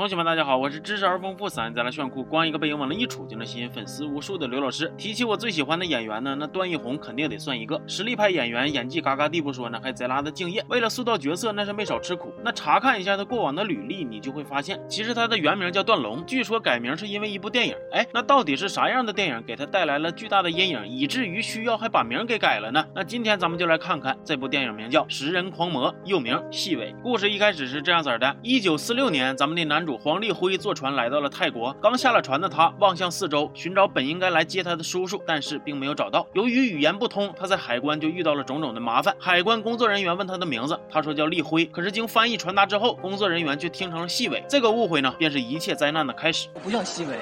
同学们，大家好，我是知识而丰富、嗓音贼拉炫酷、光一个背影往那一杵就能吸引粉丝无数的刘老师。提起我最喜欢的演员呢，那段奕宏肯定得算一个实力派演员，演技嘎嘎地不说呢，还贼拉的敬业。为了塑造角色，那是没少吃苦。那查看一下他过往的履历，你就会发现，其实他的原名叫段龙，据说改名是因为一部电影。哎，那到底是啥样的电影给他带来了巨大的阴影，以至于需要还把名给改了呢？那今天咱们就来看看这部电影，名叫《食人狂魔》，又名细尾。故事一开始是这样子的：一九四六年，咱们的男主。黄立辉坐船来到了泰国，刚下了船的他望向四周，寻找本应该来接他的叔叔，但是并没有找到。由于语言不通，他在海关就遇到了种种的麻烦。海关工作人员问他的名字，他说叫立辉，可是经翻译传达之后，工作人员却听成了细伟。这个误会呢，便是一切灾难的开始。我不叫细伟，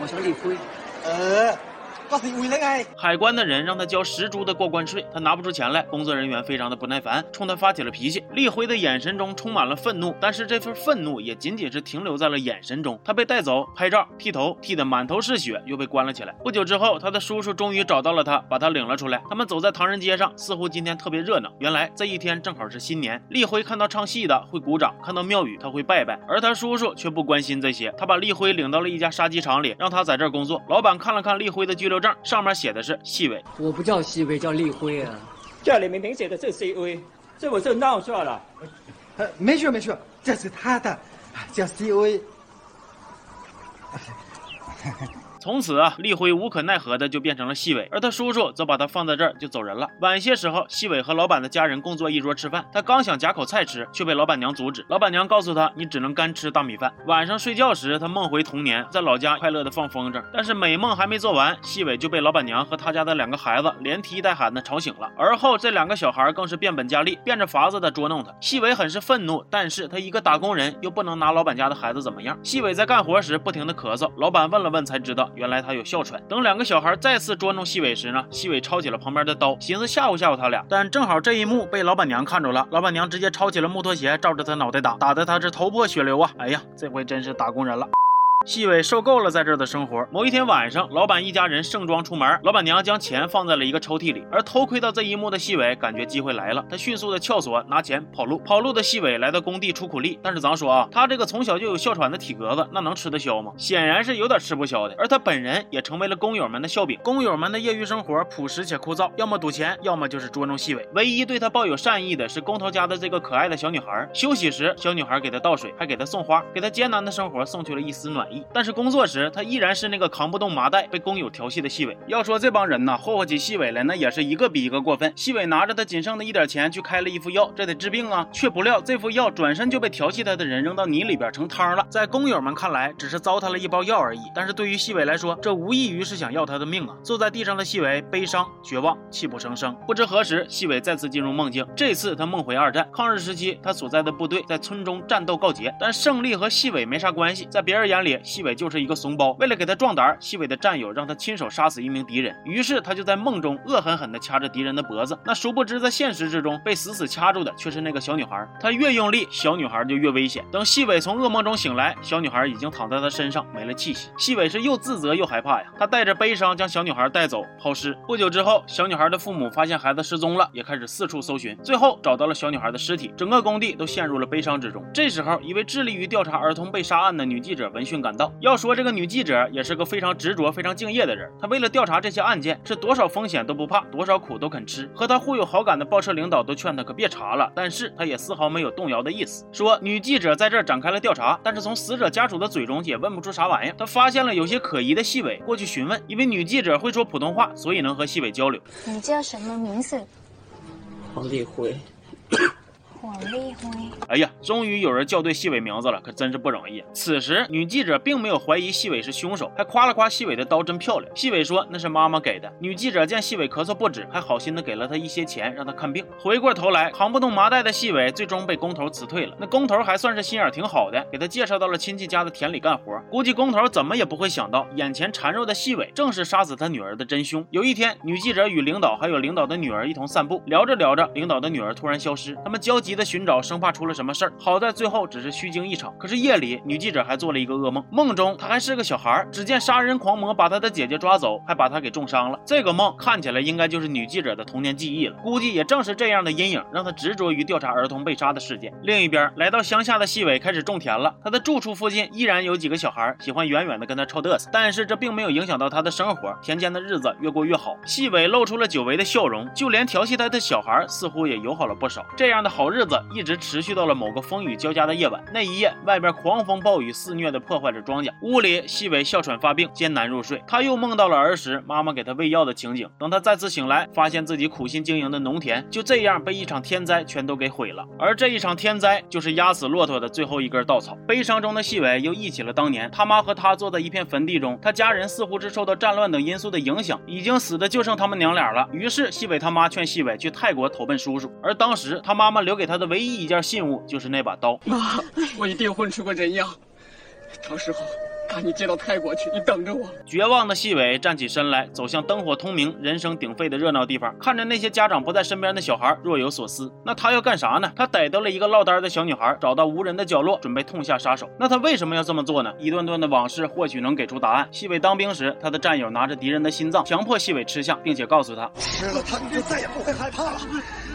我叫立辉。呃。海关的人让他交十铢的过关税，他拿不出钱来。工作人员非常的不耐烦，冲他发起了脾气。立辉的眼神中充满了愤怒，但是这份愤怒也仅仅是停留在了眼神中。他被带走拍照，剃头，剃得满头是血，又被关了起来。不久之后，他的叔叔终于找到了他，把他领了出来。他们走在唐人街上，似乎今天特别热闹。原来这一天正好是新年。立辉看到唱戏的会鼓掌，看到庙宇他会拜拜，而他叔叔却不关心这些。他把立辉领到了一家杀鸡场里，让他在这儿工作。老板看了看立辉的拘留证，上面写的。是细伟，我不叫细伟，叫立辉啊。这里明明写的是 C V，，这我是闹错了。呃，没事没事，这是他的，叫细伟。从此啊，立辉无可奈何的就变成了细伟，而他叔叔则把他放在这儿就走人了。晚些时候，细伟和老板的家人共坐一桌吃饭，他刚想夹口菜吃，却被老板娘阻止。老板娘告诉他，你只能干吃大米饭。晚上睡觉时，他梦回童年，在老家快乐的放风筝。但是美梦还没做完，细伟就被老板娘和他家的两个孩子连踢带喊的吵醒了。而后这两个小孩更是变本加厉，变着法子的捉弄他。细伟很是愤怒，但是他一个打工人又不能拿老板家的孩子怎么样。细伟在干活时不停的咳嗽，老板问了问才知道。原来他有哮喘。等两个小孩再次捉弄细伟时呢，细伟抄起了旁边的刀，寻思吓唬吓唬他俩。但正好这一幕被老板娘看着了，老板娘直接抄起了木拖鞋，照着他脑袋打，打得他是头破血流啊！哎呀，这回真是打工人了。细伟受够了在这儿的生活。某一天晚上，老板一家人盛装出门，老板娘将钱放在了一个抽屉里。而偷窥到这一幕的细伟感觉机会来了，他迅速的撬锁拿钱跑路。跑路的细伟来到工地出苦力，但是咱说啊，他这个从小就有哮喘的体格子，那能吃得消吗？显然是有点吃不消的。而他本人也成为了工友们的笑柄。工友们的业余生活朴实且枯燥，要么赌钱，要么就是捉弄细伟。唯一对他抱有善意的是工头家的这个可爱的小女孩。休息时，小女孩给他倒水，还给他送花，给他艰难的生活送去了一丝暖但是工作时，他依然是那个扛不动麻袋、被工友调戏的细伟。要说这帮人呐，霍霍起细伟来，那也是一个比一个过分。细伟拿着他仅剩的一点钱去开了一副药，这得治病啊，却不料这副药转身就被调戏他的人扔到泥里边成汤了。在工友们看来，只是糟蹋了一包药而已，但是对于细伟来说，这无异于是想要他的命啊！坐在地上的细伟悲伤、绝望、泣不成声。不知何时，细伟再次进入梦境，这次他梦回二战抗日时期，他所在的部队在村中战斗告捷，但胜利和细伟没啥关系，在别人眼里，细伟就是一个怂包。为了给他壮胆，细伟的战友让他亲手杀死一名敌人，于是他就在梦中恶狠狠地掐着敌人的脖子。那殊不知，在现实之中被死死掐住的却是那个小女孩。他越用力，小女孩就越危险。等细伟从噩梦中醒来，小女孩已经躺在他身上，没了气息。细伟是又自责又害怕呀，他带着悲伤将小女孩带走抛尸。不久之后，小女孩的父母发现孩子失踪了，也开始四处搜寻，最后找到了小女孩的尸体。整个工地都陷入了悲伤之中。这时候，一位致力于调查儿童被杀案的女记者闻讯赶到。要说这个女记者。也是个非常执着、非常敬业的人。她为了调查这些案件，是多少风险都不怕，多少苦都肯吃。和她互有好感的报社领导都劝她可别查了，但是她也丝毫没有动摇的意思。说女记者在这儿展开了调查，但是从死者家属的嘴中也问不出啥玩意儿。她发现了有些可疑的细尾，过去询问，因为女记者会说普通话，所以能和细尾交流。你叫什么名字？黄立辉。黄立辉，哎呀，终于有人叫对细伟名字了，可真是不容易。此时，女记者并没有怀疑细伟是凶手，还夸了夸细伟的刀真漂亮。细伟说那是妈妈给的。女记者见细伟咳嗽不止，还好心的给了他一些钱让他看病。回过头来，扛不动麻袋的细伟最终被工头辞退了。那工头还算是心眼挺好的，给他介绍到了亲戚家的田里干活。估计工头怎么也不会想到，眼前缠肉的细伟正是杀死他女儿的真凶。有一天，女记者与领导还有领导的女儿一同散步，聊着聊着，领导的女儿突然消失，他们焦急。急的寻找，生怕出了什么事儿。好在最后只是虚惊一场。可是夜里，女记者还做了一个噩梦，梦中她还是个小孩，只见杀人狂魔把她的姐姐抓走，还把她给重伤了。这个梦看起来应该就是女记者的童年记忆了。估计也正是这样的阴影，让她执着于调查儿童被杀的事件。另一边，来到乡下的细伟开始种田了。他的住处附近依然有几个小孩喜欢远远的跟他臭嘚瑟，但是这并没有影响到他的生活，田间的日子越过越好。细伟露出了久违的笑容，就连调戏他的小孩似乎也友好了不少。这样的好日日子一直持续到了某个风雨交加的夜晚。那一夜，外边狂风暴雨肆虐的破坏着庄稼，屋里细伟哮喘发病，艰难入睡。他又梦到了儿时妈妈给他喂药的情景。等他再次醒来，发现自己苦心经营的农田就这样被一场天灾全都给毁了。而这一场天灾就是压死骆驼的最后一根稻草。悲伤中的细伟又忆起了当年他妈和他坐在一片坟地中，他家人似乎是受到战乱等因素的影响，已经死的就剩他们娘俩了。于是细伟他妈劝细伟去泰国投奔叔叔，而当时他妈妈留给他他的唯一一件信物就是那把刀。妈，我一定混出个人样，到时候。把你接到泰国去，你等着我。绝望的细伟站起身来，走向灯火通明、人声鼎沸的热闹地方，看着那些家长不在身边的小孩，若有所思。那他要干啥呢？他逮到了一个落单的小女孩，找到无人的角落，准备痛下杀手。那他为什么要这么做呢？一段段的往事或许能给出答案。细伟当兵时，他的战友拿着敌人的心脏，强迫细伟吃下，并且告诉他：吃了它，你就再也不会害怕了。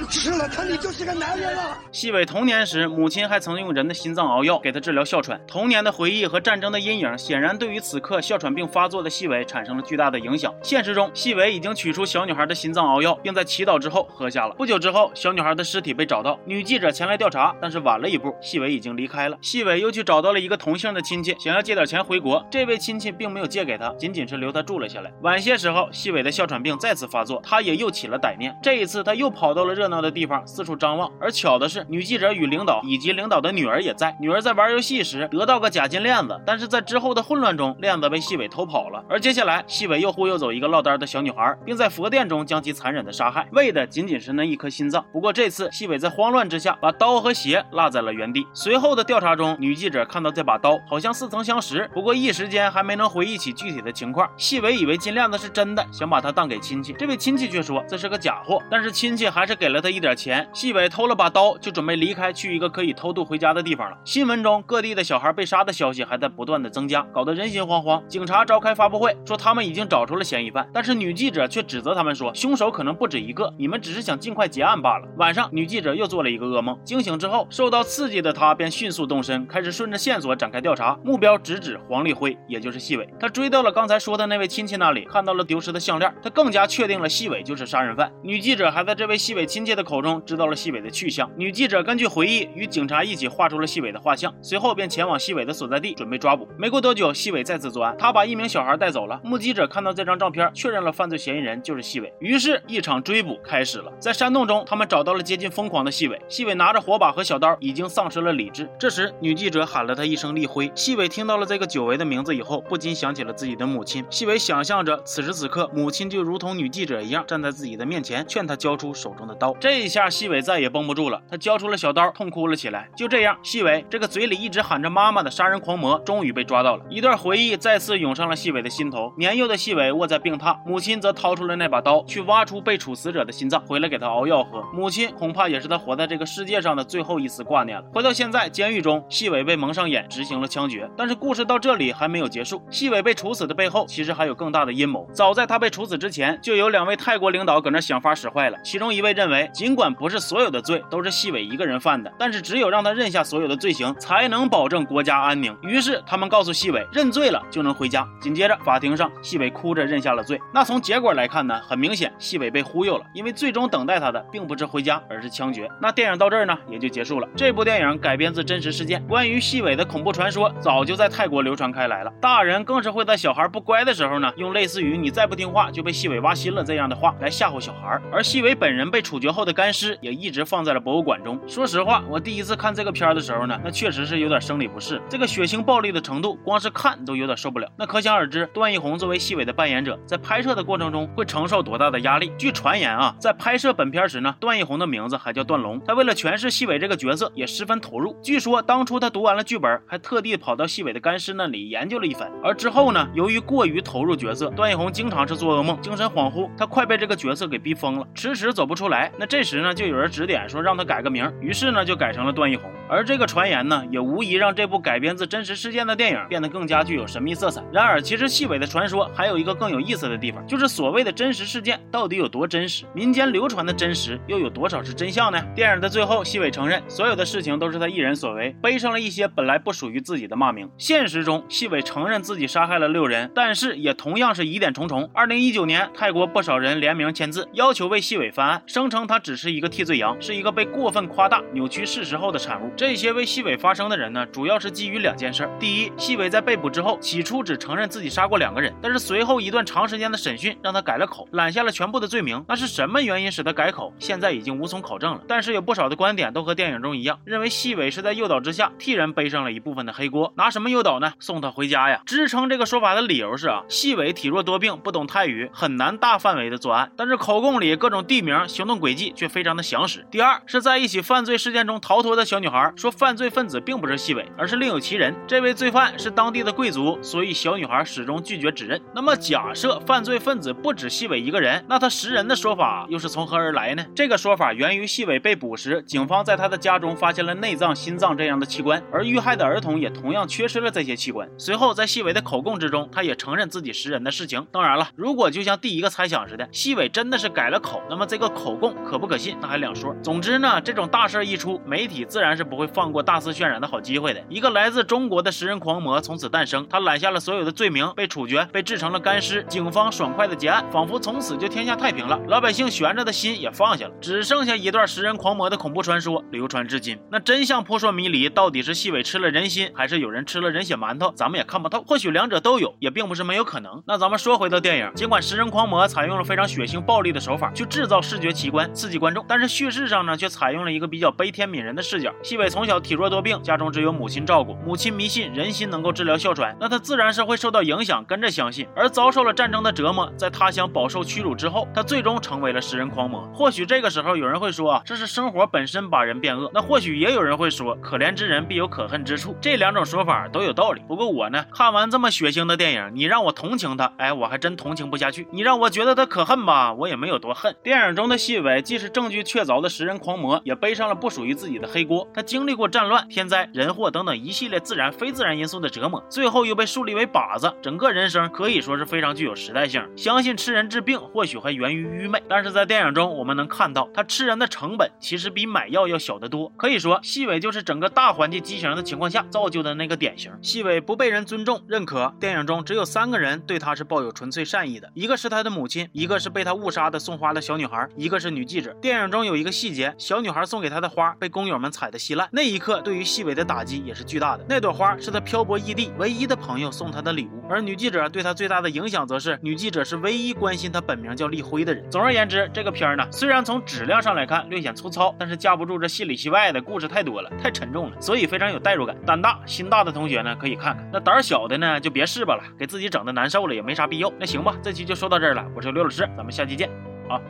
吃了它，你就是个男人了。细伟童年时，母亲还曾用人的心脏熬药给他治疗哮喘。童年的回忆和战争的阴影，显然对于此刻哮喘病发作的细伟产生了巨大的影响。现实中，细伟已经取出小女孩的心脏熬药，并在祈祷之后喝下了。不久之后，小女孩的尸体被找到，女记者前来调查，但是晚了一步，细伟已经离开了。细伟又去找到了一个同姓的亲戚，想要借点钱回国。这位亲戚并没有借给他，仅仅是留他住了下来。晚些时候，细伟的哮喘病再次发作，他也又起了歹念。这一次，他又跑到了热闹的地方，四处张望。而巧的是，女记者与领导以及领导的女儿也在。女儿在玩游戏时得到个假金链子，但是在之后的混乱中，链子被细伟偷跑了。而接下来，细伟又忽悠走一个落单的小女孩，并在佛殿中将其残忍的杀害，为的仅仅是那一颗心脏。不过这次，细伟在慌乱之下把刀和鞋落在了原地。随后的调查中，女记者看到这把刀好像似曾相识，不过一时间还没能回忆起具体的情况。细伟以为金链子是真的，想把它当给亲戚。这位亲戚却说这是个假货，但是亲戚还是给了他一点钱。细伟偷了把刀，就准备离开，去一个可以偷渡回家的地方了。新闻中各地的小孩被杀的消息还在不断的增加，搞得人心惶惶。警察召开发布会，说他们已经找出了嫌疑犯，但是女记者却指责他们说，凶手可能不止一个，你们只是想尽快结案罢了。晚上，女记者又做了一个噩梦，惊醒之后，受到刺激的她便迅速动身，开始顺着线索展开调查，目标直指黄立辉，也就是细伟。她追到了刚才说的那位亲戚那里，看到了丢失的项链，她更加确定了细伟就是杀人犯。女记者还在这位细伟亲戚的口中知道了细伟的去向。女记者根据回忆与警察一起画出了细伟的画像，随后便前往细伟的所在地准备抓捕。没过多多久，细伟再次作案，他把一名小孩带走了。目击者看到这张照片，确认了犯罪嫌疑人就是细伟。于是，一场追捕开始了。在山洞中，他们找到了接近疯狂的细伟。细伟拿着火把和小刀，已经丧失了理智。这时，女记者喊了他一声“立辉”。细伟听到了这个久违的名字以后，不禁想起了自己的母亲。细伟想象着此时此刻，母亲就如同女记者一样站在自己的面前，劝他交出手中的刀。这一下，细伟再也绷不住了，他交出了小刀，痛哭了起来。就这样，细伟这个嘴里一直喊着妈妈的杀人狂魔，终于被抓到了。一段回忆再次涌上了细伟的心头。年幼的细伟卧在病榻，母亲则掏出了那把刀，去挖出被处死者的心脏，回来给他熬药喝。母亲恐怕也是他活在这个世界上的最后一丝挂念了。回到现在，监狱中，细伟被蒙上眼，执行了枪决。但是故事到这里还没有结束。细伟被处死的背后，其实还有更大的阴谋。早在他被处死之前，就有两位泰国领导搁那想法使坏了。其中一位认为，尽管不是所有的罪都是细伟一个人犯的，但是只有让他认下所有的罪行，才能保证国家安宁。于是他们告诉细细伟，认罪了就能回家。紧接着，法庭上，细伟哭着认下了罪。那从结果来看呢，很明显，细伟被忽悠了，因为最终等待他的并不是回家，而是枪决。那电影到这儿呢，也就结束了。这部电影改编自真实事件，关于细伟的恐怖传说早就在泰国流传开来了。大人更是会在小孩不乖的时候呢，用类似于“你再不听话就被细伟挖心了”这样的话来吓唬小孩。而细伟本人被处决后的干尸也一直放在了博物馆中。说实话，我第一次看这个片的时候呢，那确实是有点生理不适。这个血腥暴力的程度，光光是看都有点受不了。那可想而知，段奕宏作为细伟的扮演者，在拍摄的过程中会承受多大的压力。据传言啊，在拍摄本片时呢，段奕宏的名字还叫段龙，他为了诠释细伟这个角色也十分投入。据说当初他读完了剧本，还特地跑到细伟的干尸那里研究了一番。而之后呢，由于过于投入角色，段奕宏经常是做噩梦、精神恍惚，他快被这个角色给逼疯了，迟迟走不出来。那这时呢，就有人指点说让他改个名，于是呢就改成了段奕宏。而这个传言呢，也无疑让这部改编自真实事件的电影变得更加具有神秘色彩。然而，其实细伟的传说还有一个更有意思的地方，就是所谓的真实事件到底有多真实？民间流传的真实又有多少是真相呢？电影的最后，细伟承认所有的事情都是他一人所为，背上了一些本来不属于自己的骂名。现实中，细伟承认自己杀害了六人，但是也同样是疑点重重。二零一九年，泰国不少人联名签字，要求为细伟翻案，声称他只是一个替罪羊，是一个被过分夸大、扭曲事实后的产物。这些为细伟发声的人呢，主要是基于两件事：第一，细伟在在被捕之后，起初只承认自己杀过两个人，但是随后一段长时间的审讯让他改了口，揽下了全部的罪名。那是什么原因使他改口？现在已经无从考证了。但是有不少的观点都和电影中一样，认为细伟是在诱导之下替人背上了一部分的黑锅。拿什么诱导呢？送他回家呀！支撑这个说法的理由是啊，细伟体弱多病，不懂泰语，很难大范围的作案，但是口供里各种地名、行动轨迹却非常的详实。第二是在一起犯罪事件中逃脱的小女孩说，犯罪分。子并不是细伟，而是另有其人。这位罪犯是当当地的贵族，所以小女孩始终拒绝指认。那么，假设犯罪分子不止细伟一个人，那他食人的说法又是从何而来呢？这个说法源于细伟被捕时，警方在他的家中发现了内脏、心脏这样的器官，而遇害的儿童也同样缺失了这些器官。随后，在细伟的口供之中，他也承认自己食人的事情。当然了，如果就像第一个猜想似的，细伟真的是改了口，那么这个口供可不可信，那还两说。总之呢，这种大事一出，媒体自然是不会放过大肆渲染的好机会的。一个来自中国的食人狂魔从此诞生，他揽下了所有的罪名，被处决，被制成了干尸。警方爽快的结案，仿佛从此就天下太平了。老百姓悬着的心也放下了，只剩下一段食人狂魔的恐怖传说流传至今。那真相扑朔迷离，到底是细伟吃了人心，还是有人吃了人血馒头？咱们也看不透。或许两者都有，也并不是没有可能。那咱们说回到电影，尽管食人狂魔采用了非常血腥暴力的手法去制造视觉奇观，刺激观众，但是叙事上呢，却采用了一个比较悲天悯人的视角。细伟从小体弱多病，家中只有母亲照顾，母亲迷信人心能够治疗哮喘，那他自然是会受到影响，跟着相信。而遭受了战争的折磨，在他乡饱受屈辱之后，他最终成为了食人狂魔。或许这个时候有人会说啊，这是生活本身把人变恶。那或许也有人会说，可怜之人必有可恨之处。这两种说法都有道理。不过我呢，看完这么血腥的电影，你让我同情他，哎，我还真同情不下去。你让我觉得他可恨吧，我也没有多恨。电影中的细伟既是证据确凿的食人狂魔，也背上了不属于自己的黑锅。他经历过战乱、天灾、人祸等等一系列自然、非自然因素的折磨，最后又被树立为靶子，整个人生可以说是非常具有时代性。相信吃人治病或许还源于愚昧，但是在电影中我们能看到，他吃人的成本其实比买药要小得多。可以说，细伟就是整个大环境畸形的情况下造就的那个典型。细伟不被人尊重、认可，电影中只有三个人对他是抱有纯粹善意的，一个是他的母亲，一个是被他误杀的送花的小女孩，一个是女记者。电影中有一个细节，小女孩送给他的花被工友们踩得稀烂，那一刻对于细伟的打击也是巨大的。那朵花是他漂泊异唯一的朋友送他的礼物，而女记者对他最大的影响，则是女记者是唯一关心他本名叫立辉的人。总而言之，这个片儿呢，虽然从质量上来看略显粗糙，但是架不住这戏里戏外的故事太多了，太沉重了，所以非常有代入感。胆大心大的同学呢，可以看看；那胆小的呢，就别试吧了，给自己整的难受了也没啥必要。那行吧，这期就说到这儿了，我是刘老师，咱们下期见，啊。